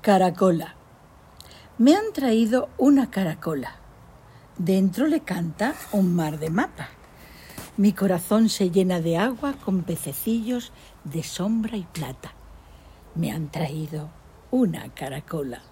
Caracola. Me han traído una caracola. Dentro le canta un mar de mapa. Mi corazón se llena de agua con pececillos de sombra y plata. Me han traído una caracola.